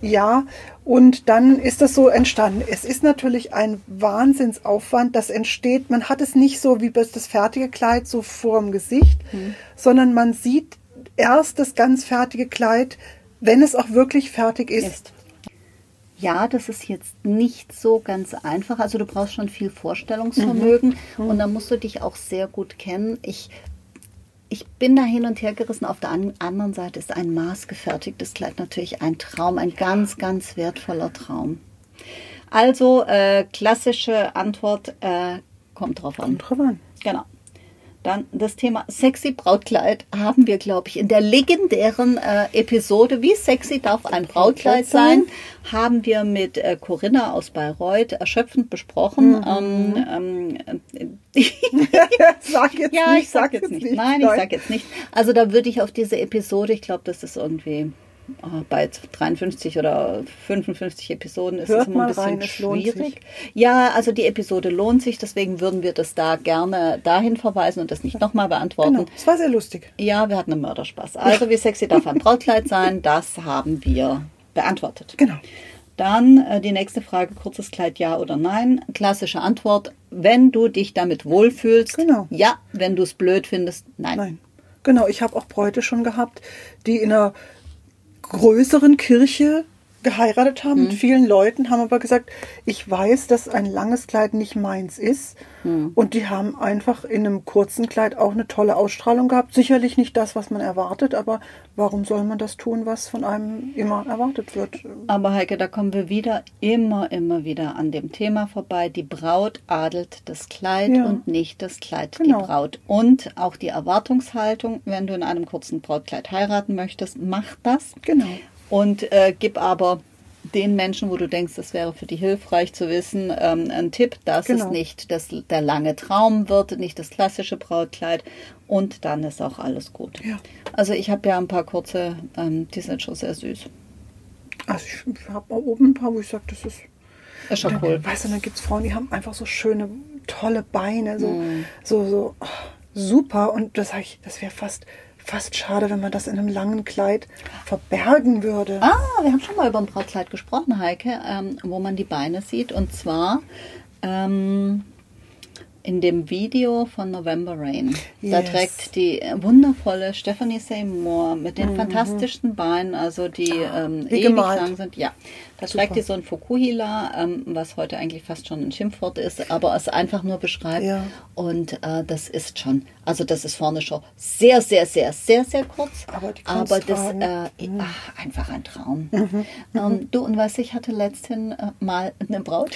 Ja, und dann ist das so entstanden. Es ist natürlich ein Wahnsinnsaufwand, das entsteht. Man hat es nicht so wie das das fertige Kleid so vor dem Gesicht, Hm. sondern man sieht erst das ganz fertige Kleid, wenn es auch wirklich fertig ist. Ist. Ja, das ist jetzt nicht so ganz einfach. Also du brauchst schon viel Vorstellungsvermögen und da musst du dich auch sehr gut kennen. Ich, ich bin da hin und her gerissen. Auf der an anderen Seite ist ein maßgefertigtes Kleid natürlich ein Traum, ein ganz, ganz wertvoller Traum. Also äh, klassische Antwort äh, kommt drauf an. Kommt drauf an. Genau. Dann das Thema sexy Brautkleid haben wir, glaube ich, in der legendären äh, Episode Wie sexy darf ein Brautkleid sein, haben wir mit äh, Corinna aus Bayreuth erschöpfend besprochen. Ähm, ähm, sag jetzt ja, nicht, ich sag jetzt nicht. Nein, ich sag jetzt nicht. Also da würde ich auf diese Episode, ich glaube, das ist irgendwie bei 53 oder 55 Episoden ist Hört es immer ein bisschen rein, schwierig. Ja, also die Episode lohnt sich, deswegen würden wir das da gerne dahin verweisen und das nicht nochmal beantworten. Genau, es war sehr lustig. Ja, wir hatten einen Mörderspaß. Also wie sexy darf ein Brautkleid sein, das haben wir beantwortet. Genau. Dann äh, die nächste Frage, kurzes Kleid, ja oder nein. Klassische Antwort, wenn du dich damit wohlfühlst, Genau. ja, wenn du es blöd findest, nein. Nein. Genau, ich habe auch Bräute schon gehabt, die in einer größeren Kirche geheiratet haben Mhm. mit vielen Leuten, haben aber gesagt, ich weiß, dass ein langes Kleid nicht meins ist. Mhm. Und die haben einfach in einem kurzen Kleid auch eine tolle Ausstrahlung gehabt. Sicherlich nicht das, was man erwartet, aber warum soll man das tun, was von einem immer erwartet wird? Aber Heike, da kommen wir wieder, immer, immer wieder an dem Thema vorbei. Die Braut adelt das Kleid Ja. und nicht das Kleid Genau. die Braut. Und auch die Erwartungshaltung, wenn du in einem kurzen Brautkleid heiraten möchtest, mach das. Genau. Und äh, gib aber den Menschen, wo du denkst, das wäre für die hilfreich zu wissen, ähm, einen Tipp, dass Genau. es nicht das, der lange Traum wird, nicht das klassische Brautkleid. Und dann ist auch alles gut. Ja. Also ich habe ja ein paar kurze, ähm, die sind schon sehr süß. Also ich habe auch oben ein paar, wo ich sage, das ist Ist schon cool. Weißt du, dann gibt es Frauen, die haben einfach so schöne, tolle Beine, so, Mhm. so, so oh, super. Und das ich, das wäre fast, fast schade, wenn man das in einem langen Kleid verbergen würde. Ah, wir haben schon mal über ein Brautkleid gesprochen, Heike, ähm, wo man die Beine sieht. Und zwar ähm, in dem Video von November Rain. Da Yes. trägt die wundervolle Stephanie Seymour mit den fantastischsten Beinen, also die ähm, Mhm. wie ewig gemalt. lang sind. Ja, da Super. trägt die so ein Fukuhila, ähm, was heute eigentlich fast schon ein Schimpfwort ist, aber es einfach nur beschreibt. Ja. Und äh, das ist schon, also das ist vorne schon sehr, sehr, sehr, sehr, sehr kurz. Aber aber das äh, ach, einfach ein Traum. Ähm, du, und du, ich hatte letzthin äh, mal eine Braut.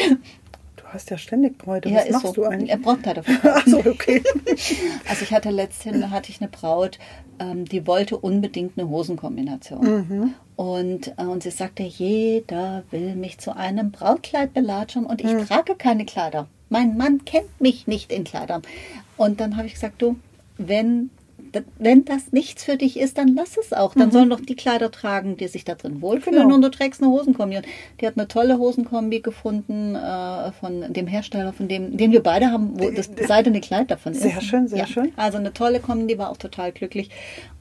Du hast ja ständig Bräute. Ja, Was ist machst so. du eigentlich? Er Brautkleider Ach so, okay. Also ich hatte letztens hatte ich eine Braut, ähm, die wollte unbedingt eine Hosenkombination. Mhm. Und, äh, und sie sagte, jeder will mich zu einem Brautkleid belatschern und ich Mhm. trage keine Kleider. Mein Mann kennt mich nicht in Kleidern. Und dann habe ich gesagt, du, wenn, wenn das nichts für dich ist, dann lass es auch. Dann sollen doch die Kleider tragen, die sich da drin wohlfühlen Mhm. Genau. und du trägst eine Hosenkombi. Und die hat eine tolle Hosenkombi gefunden äh, von dem Hersteller, von dem, den wir beide haben, wo das seidene Kleid davon ist. Sehr schön, sehr schön. Also eine tolle Kombi, die war auch total glücklich.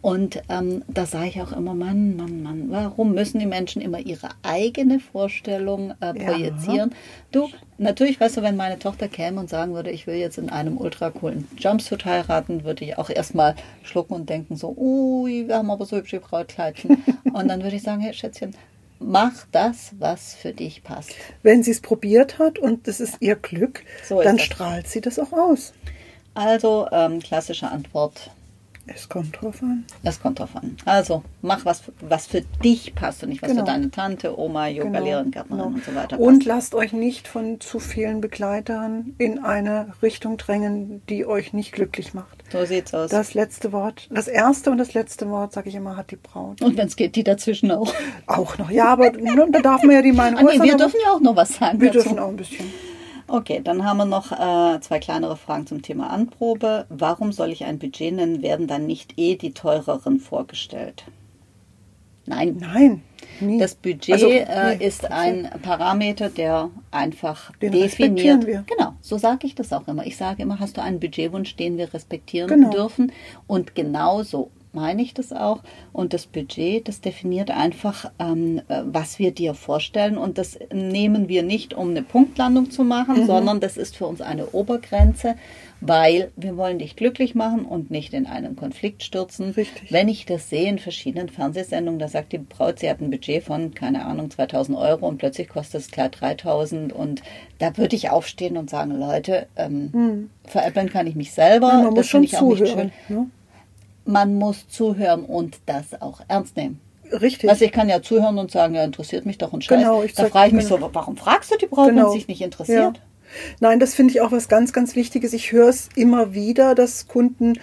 Und ähm, da sage ich auch immer, Mann, Mann, Mann, warum müssen die Menschen immer ihre eigene Vorstellung äh, Ja. projizieren? Du, natürlich, weißt du, wenn meine Tochter käme und sagen würde, ich will jetzt in einem ultra coolen Jumpsuit heiraten, würde ich auch erstmal schlucken und denken so, ui, wir haben aber so hübsche Brautkleidchen. und dann würde ich sagen, hey Schätzchen, mach das, was für dich passt. Wenn sie es probiert hat und das ist ihr Glück, So ist dann das. strahlt sie das auch aus. Also, ähm, klassische Antwort, Es kommt drauf an. Es kommt drauf an. Also mach was, was für dich passt und nicht was Genau. für deine Tante, Oma, Yoga-Lehrerin, Gärtnerin genau. und so weiter Und passt. lasst euch nicht von zu vielen Begleitern in eine Richtung drängen, die euch nicht glücklich macht. So sieht's aus. Das letzte Wort, das erste und das letzte Wort, sage ich immer, hat die Braut. und wenn es geht, die dazwischen auch. Auch noch. Ja, aber da darf man ja die Meinung Ah, nee, wir dürfen ja auch noch was sagen. wir dazu. dürfen auch ein bisschen. Okay, dann haben wir noch äh, zwei kleinere Fragen zum Thema Anprobe. Warum soll ich ein Budget nennen? Werden dann nicht eh die teureren vorgestellt? Nein. Nein, nie. Das Budget Also, äh, nee, ist ein Parameter, der einfach Den definiert. wir. Genau, so sage ich das auch immer. Ich sage immer, hast du einen Budgetwunsch, den wir respektieren Genau. dürfen? Und genau so meine ich das auch. Und das Budget, das definiert einfach, ähm, äh, was wir dir vorstellen. Und das nehmen wir nicht, um eine Punktlandung zu machen, Mhm. sondern das ist für uns eine Obergrenze, weil wir wollen dich glücklich machen und nicht in einen Konflikt stürzen. Richtig. Wenn ich das sehe in verschiedenen Fernsehsendungen, da sagt die Braut, sie hat ein Budget von, keine Ahnung, 2000 Euro und plötzlich kostet das Kleid 3000 und da würde ich aufstehen und sagen, Leute, ähm, veräppeln kann ich mich selber. Ja, man muss das schon finde ich auch nicht zuhören. schön. Ne? Man muss zuhören und das auch ernst nehmen. Richtig. Also ich kann ja zuhören und sagen, ja, interessiert mich doch ein Scheiß. Genau, ich da frage ich mich genau. so, warum fragst du die Braut, wenn Genau. es sich nicht interessiert? Ja. Nein, das finde ich auch was ganz, ganz Wichtiges. Ich höre es immer wieder, dass Kunden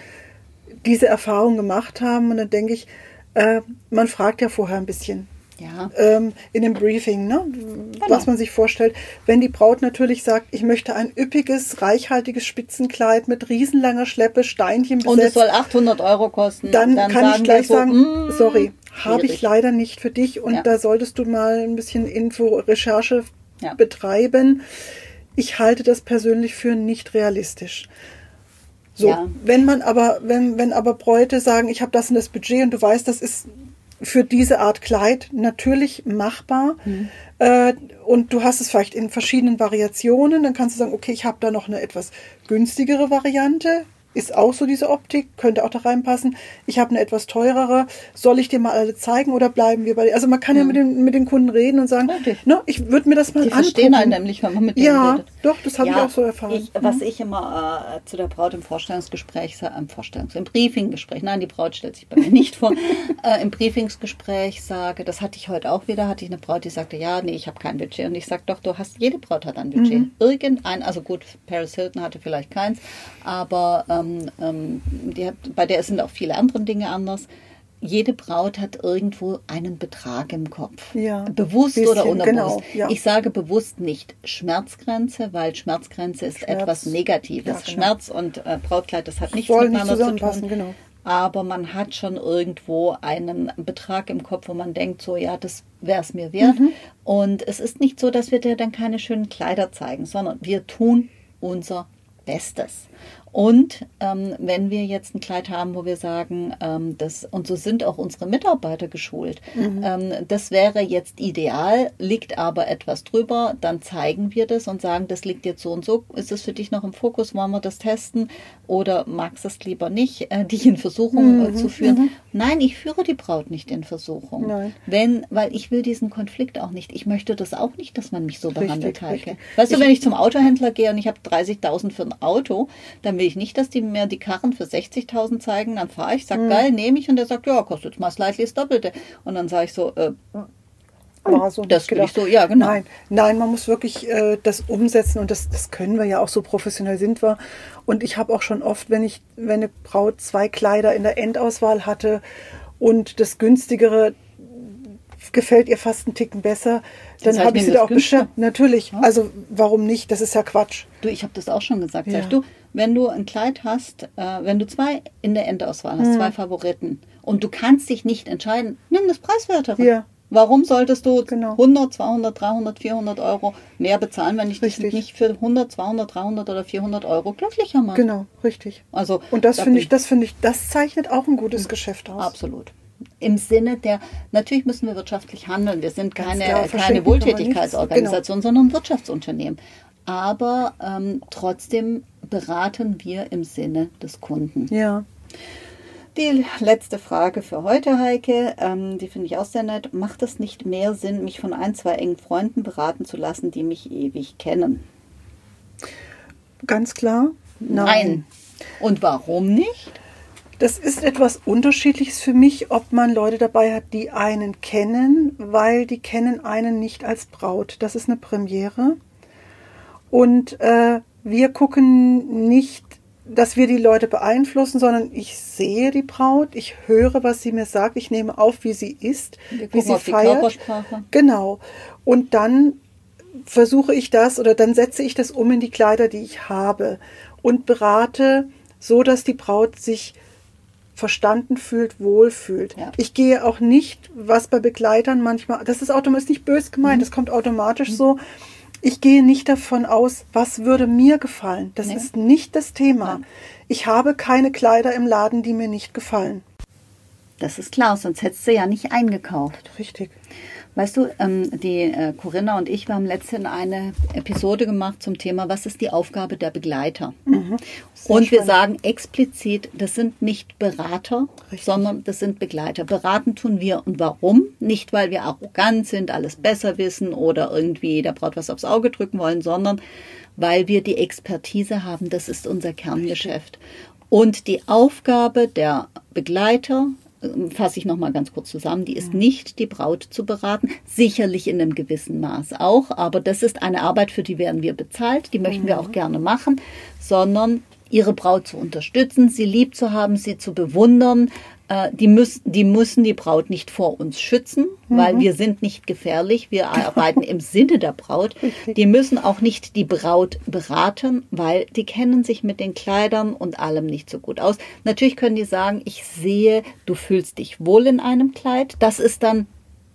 diese Erfahrung gemacht haben. Und dann denke ich, äh, man fragt ja vorher ein bisschen Ja. ähm, in dem Briefing, ne? was man sich vorstellt. Wenn die Braut natürlich sagt, ich möchte ein üppiges, reichhaltiges Spitzenkleid mit riesenlanger Schleppe, Steinchen besetzt, Und es soll 800 Euro kosten. dann, kann sagen ich gleich so, sagen, mm, sorry, habe ich leider nicht für dich und Ja. da solltest du mal ein bisschen Info, Recherche Ja. betreiben. Ich halte das persönlich für nicht realistisch. So, Ja. wenn man aber, wenn, wenn aber Bräute sagen, ich habe das und das Budget und du weißt, das ist für diese Art Kleid natürlich machbar. Mhm. äh, und du hast es vielleicht in verschiedenen Variationen, dann kannst du sagen, okay, ich habe da noch eine etwas günstigere Variante, ist auch so diese Optik, könnte auch da reinpassen. Ich habe eine etwas teurere, soll ich dir mal alle zeigen oder bleiben wir bei Also man kann ja, mit, den, mit den Kunden reden und sagen, Richtig. ne, ich würde mir das mal Die angucken. verstehen einen nämlich, wenn man mit denen Ja, redet. doch, das habe ich auch so erfahren. Ich, was ich immer äh, zu der Braut im Vorstellungsgespräch, sa- im Vorstellungs-, im Briefinggespräch, nein, die Braut stellt sich bei mir nicht vor, äh, im Briefingsgespräch sage, das hatte ich heute auch wieder, hatte ich eine Braut, die sagte, ja, nee, ich habe kein Budget. Und ich sage, doch, du hast, jede Braut hat ein Budget. Mhm. Irgendein, also gut, Paris Hilton hatte vielleicht keins, aber ähm, ähm, die hat, bei der sind auch viele andere Dinge anders. Jede Braut hat irgendwo einen Betrag im Kopf. Ja, Bewusst bisschen, oder unbewusst. genau, ja. Ich sage bewusst nicht Schmerzgrenze, weil Schmerzgrenze ist Schmerz, etwas Negatives. ja, genau. Schmerz und äh, Brautkleid, das hat nichts Soll nicht miteinander zu tun. genau. Aber man hat schon irgendwo einen Betrag im Kopf, wo man denkt, so ja, das wäre es mir wert. Mhm. Und es ist nicht so, dass wir dir dann keine schönen Kleider zeigen, sondern wir tun unser Bestes. Und ähm, wenn wir jetzt ein Kleid haben, wo wir sagen, ähm, das, und so sind auch unsere Mitarbeiter geschult, ähm, das wäre jetzt ideal, liegt aber etwas drüber, dann zeigen wir das und sagen, das liegt jetzt so und so. Ist es für dich noch im Fokus? Wollen wir das testen? Oder magst du es lieber nicht, äh, dich in Versuchung äh, zu führen? Nein, ich führe die Braut nicht in Versuchung. Nein. Wenn, weil ich will diesen Konflikt auch nicht. Ich möchte das auch nicht, dass man mich so Richtig, behandelt, Heike. richtig. Weißt du, wenn ich zum Autohändler gehe und ich habe 30.000 für ein Auto, dann will ich nicht, dass die mir die Karren für 60.000 zeigen. Dann fahre ich, Mhm. sag geil, nehme ich und der sagt, ja, kostet mal slightly das Doppelte. Und dann sage ich so, äh, war so. Das will gedacht. so, ja, genau. Nein, nein, man muss wirklich äh, das umsetzen und das, das können wir ja auch so professionell sind wir. Und ich habe auch schon oft, wenn ich, wenn eine Braut zwei Kleider in der Endauswahl hatte und das günstigere gefällt ihr fast einen Ticken besser, dann habe ich sie da auch beschert. Natürlich. Also warum nicht? Das ist ja Quatsch. Du, ich habe das auch schon gesagt. Ja. Sag du, wenn du ein Kleid hast, äh, wenn du zwei in der Endauswahl hast, zwei Favoriten und du kannst dich nicht entscheiden, nimm das preiswertere. Ja. Warum solltest du Genau. 100, 200, 300, 400 Euro mehr bezahlen, wenn ich dich Richtig. nicht für 100, 200, 300 oder 400 Euro glücklicher mache? Genau, richtig. Also, Und das da finde ich, das finde ich, das zeichnet auch ein gutes Geschäft aus. Absolut. Im Sinne der, natürlich müssen wir wirtschaftlich handeln. Wir sind Ganz keine, klar, keine Wohltätigkeitsorganisation, sondern Wirtschaftsunternehmen. Aber ähm, trotzdem beraten wir im Sinne des Kunden. Ja. Die letzte Frage für heute, Heike, ähm, die finde ich auch sehr nett. Macht es nicht mehr Sinn, mich von ein, zwei engen Freunden beraten zu lassen, die mich ewig kennen? Ganz klar. Und warum nicht? Das ist etwas Unterschiedliches für mich, ob man Leute dabei hat, die einen kennen, weil die kennen einen nicht als Braut. Das ist eine Premiere. Und äh, wir gucken nicht, dass wir die Leute beeinflussen, sondern ich sehe die Braut, ich höre, was sie mir sagt, ich nehme auf, wie sie ist, Wir wie sie feiert. Genau. Und dann versuche ich das oder dann setze ich das um in die Kleider, die ich habe und berate so, dass die Braut sich verstanden fühlt, wohlfühlt. Ja. Ich gehe auch nicht, was bei Begleitern manchmal, das ist automatisch nicht bös gemeint, Mhm. das kommt automatisch so. Ich gehe nicht davon aus, was würde mir gefallen. Das Nee. ist nicht das Thema. Nein. Ich habe keine Kleider im Laden, die mir nicht gefallen. Das ist klar, sonst hättest du ja nicht eingekauft. Richtig. Weißt du, ähm, die äh, Corinna und ich, wir haben letztens eine Episode gemacht zum Thema, was ist die Aufgabe der Begleiter? Mhm. Und wir spannend. sagen explizit, das sind nicht Berater, Richtig. sondern das sind Begleiter. Beraten tun wir. Und warum? Nicht, weil wir arrogant sind, alles besser wissen oder irgendwie der Braut was aufs Auge drücken wollen, sondern weil wir die Expertise haben. Das ist unser Kerngeschäft. Und die Aufgabe der Begleiter, fasse ich nochmal ganz kurz zusammen, die ist nicht, die Braut zu beraten, sicherlich in einem gewissen Maß auch, aber das ist eine Arbeit, für die werden wir bezahlt, die möchten wir auch gerne machen, sondern ihre Braut zu unterstützen, sie lieb zu haben, sie zu bewundern. Äh, Die müssen, die müssen die Braut nicht vor uns schützen, weil wir sind nicht gefährlich. Wir arbeiten im Sinne der Braut. Richtig. Die müssen auch nicht die Braut beraten, weil die kennen sich mit den Kleidern und allem nicht so gut aus. Natürlich können die sagen, ich sehe, du fühlst dich wohl in einem Kleid. Das ist dann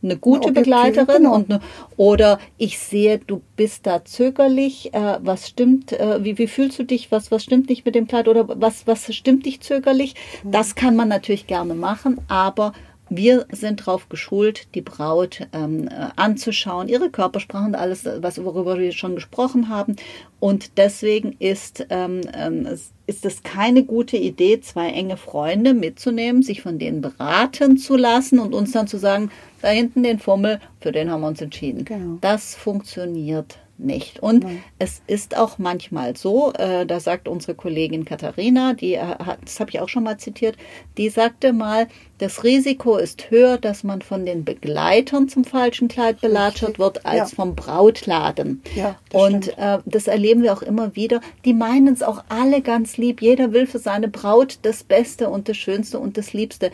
eine gute Eine Begleiterin genau. und eine, oder ich sehe, du bist da zögerlich. Äh, was stimmt? Äh, wie, wie fühlst du dich? Was was stimmt nicht mit dem Kleid oder was was stimmt dich zögerlich? Mhm. Das kann man natürlich gerne machen, aber wir sind darauf geschult, die Braut ähm, äh, anzuschauen, ihre Körpersprache und alles, was worüber wir schon gesprochen haben. Und deswegen ist ähm, ähm, ist es keine gute Idee, zwei enge Freunde mitzunehmen, sich von denen beraten zu lassen und uns dann zu sagen, da hinten den Fummel, für den haben wir uns entschieden. Genau. Das funktioniert nicht. Und es ist auch manchmal so, äh, da sagt unsere Kollegin Katharina, die äh, hat, das habe ich auch schon mal zitiert, die sagte mal, das Risiko ist höher, dass man von den Begleitern zum falschen Kleid belatschert wird, als Ja. vom Brautladen. Ja, das Und äh, das erleben wir auch immer wieder. Die meinen es auch alle ganz lieb. Jeder will für seine Braut das Beste und das Schönste und das Liebste.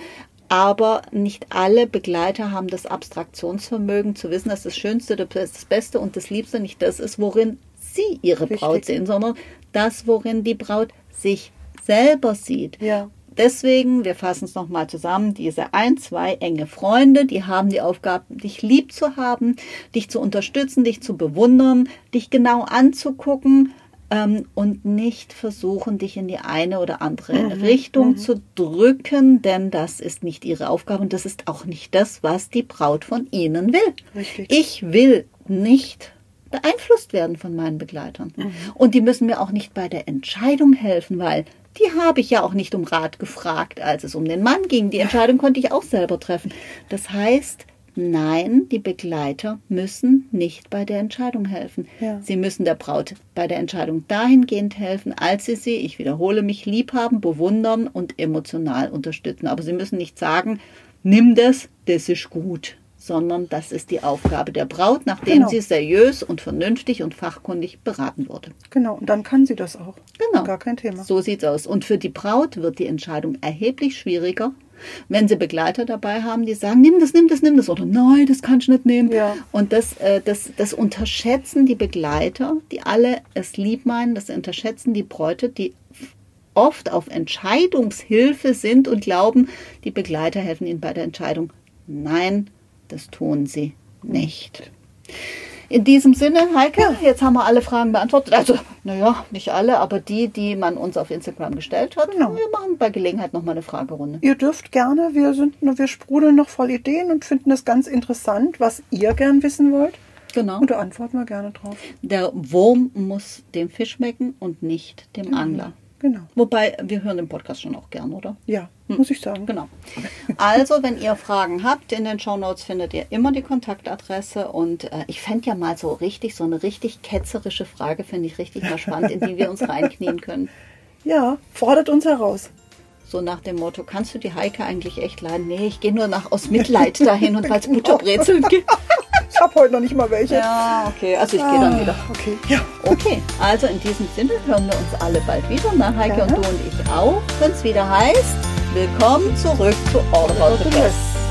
Aber nicht alle Begleiter haben das Abstraktionsvermögen zu wissen, dass das Schönste, das Beste und das Liebste nicht das ist, worin sie ihre Richtig. Braut sehen, sondern das, worin die Braut sich selber sieht. Ja. Deswegen, wir fassen es nochmal zusammen, diese ein, zwei enge Freunde, die haben die Aufgabe, dich lieb zu haben, dich zu unterstützen, dich zu bewundern, dich genau anzugucken ähm, und nicht versuchen, dich in die eine oder andere Mhm, Richtung zu drücken, denn das ist nicht ihre Aufgabe und das ist auch nicht das, was die Braut von ihnen will. Richtig. Ich will nicht beeinflusst werden von meinen Begleitern. Und die müssen mir auch nicht bei der Entscheidung helfen, weil die habe ich ja auch nicht um Rat gefragt, als es um den Mann ging. Die Entscheidung konnte ich auch selber treffen. Das heißt, nein, die Begleiter müssen nicht bei der Entscheidung helfen. Ja. Sie müssen der Braut bei der Entscheidung dahingehend helfen, als sie sie, ich wiederhole mich, lieb haben, bewundern und emotional unterstützen. Aber sie müssen nicht sagen, nimm das, das ist gut sondern das ist die Aufgabe der Braut, nachdem Genau. sie seriös und vernünftig und fachkundig beraten wurde. Genau, und dann kann sie das auch. Genau. Gar kein Thema. So sieht's aus. Und für die Braut wird die Entscheidung erheblich schwieriger, wenn sie Begleiter dabei haben, die sagen, nimm das, nimm das, nimm das oder nein, das kann ich nicht nehmen. Ja. Und das, äh, das, das unterschätzen die Begleiter, die alle es lieb meinen, das unterschätzen die Bräute, die oft auf Entscheidungshilfe sind und glauben, die Begleiter helfen ihnen bei der Entscheidung. Nein, das tun sie nicht. In diesem Sinne, Heike, jetzt haben wir alle Fragen beantwortet. Also, naja, nicht alle, aber die, die man uns auf Instagram gestellt hat. Genau. Wir machen bei Gelegenheit nochmal eine Fragerunde. Ihr dürft gerne, wir sind, wir sprudeln noch voll Ideen und finden es ganz interessant, was ihr gern wissen wollt. Genau. Und da antworten wir gerne drauf. Der Wurm muss dem Fisch schmecken und nicht dem Angler. Genau. Wobei, wir hören den Podcast schon auch gern, oder? Ja, muss ich sagen. Genau. Also, wenn ihr Fragen habt, in den Shownotes findet ihr immer die Kontaktadresse. Und äh, ich fände ja mal so richtig, so eine richtig ketzerische Frage, finde ich richtig mal spannend, in die wir uns reinknien können. Ja, fordert uns heraus. So nach dem Motto, kannst du die Heike eigentlich echt leiden? Nee, ich gehe nur nach aus Mitleid dahin und weil es Butterbrezeln gibt. Ich habe heute noch nicht mal welche. Ja, okay, also ich gehe dann wieder. Ah, Okay, ja. Okay, also in diesem Sinne hören wir uns alle bald wieder. Na, Heike Gerne. und du und ich auch, wenn es wieder heißt, willkommen zurück zu All About the Best.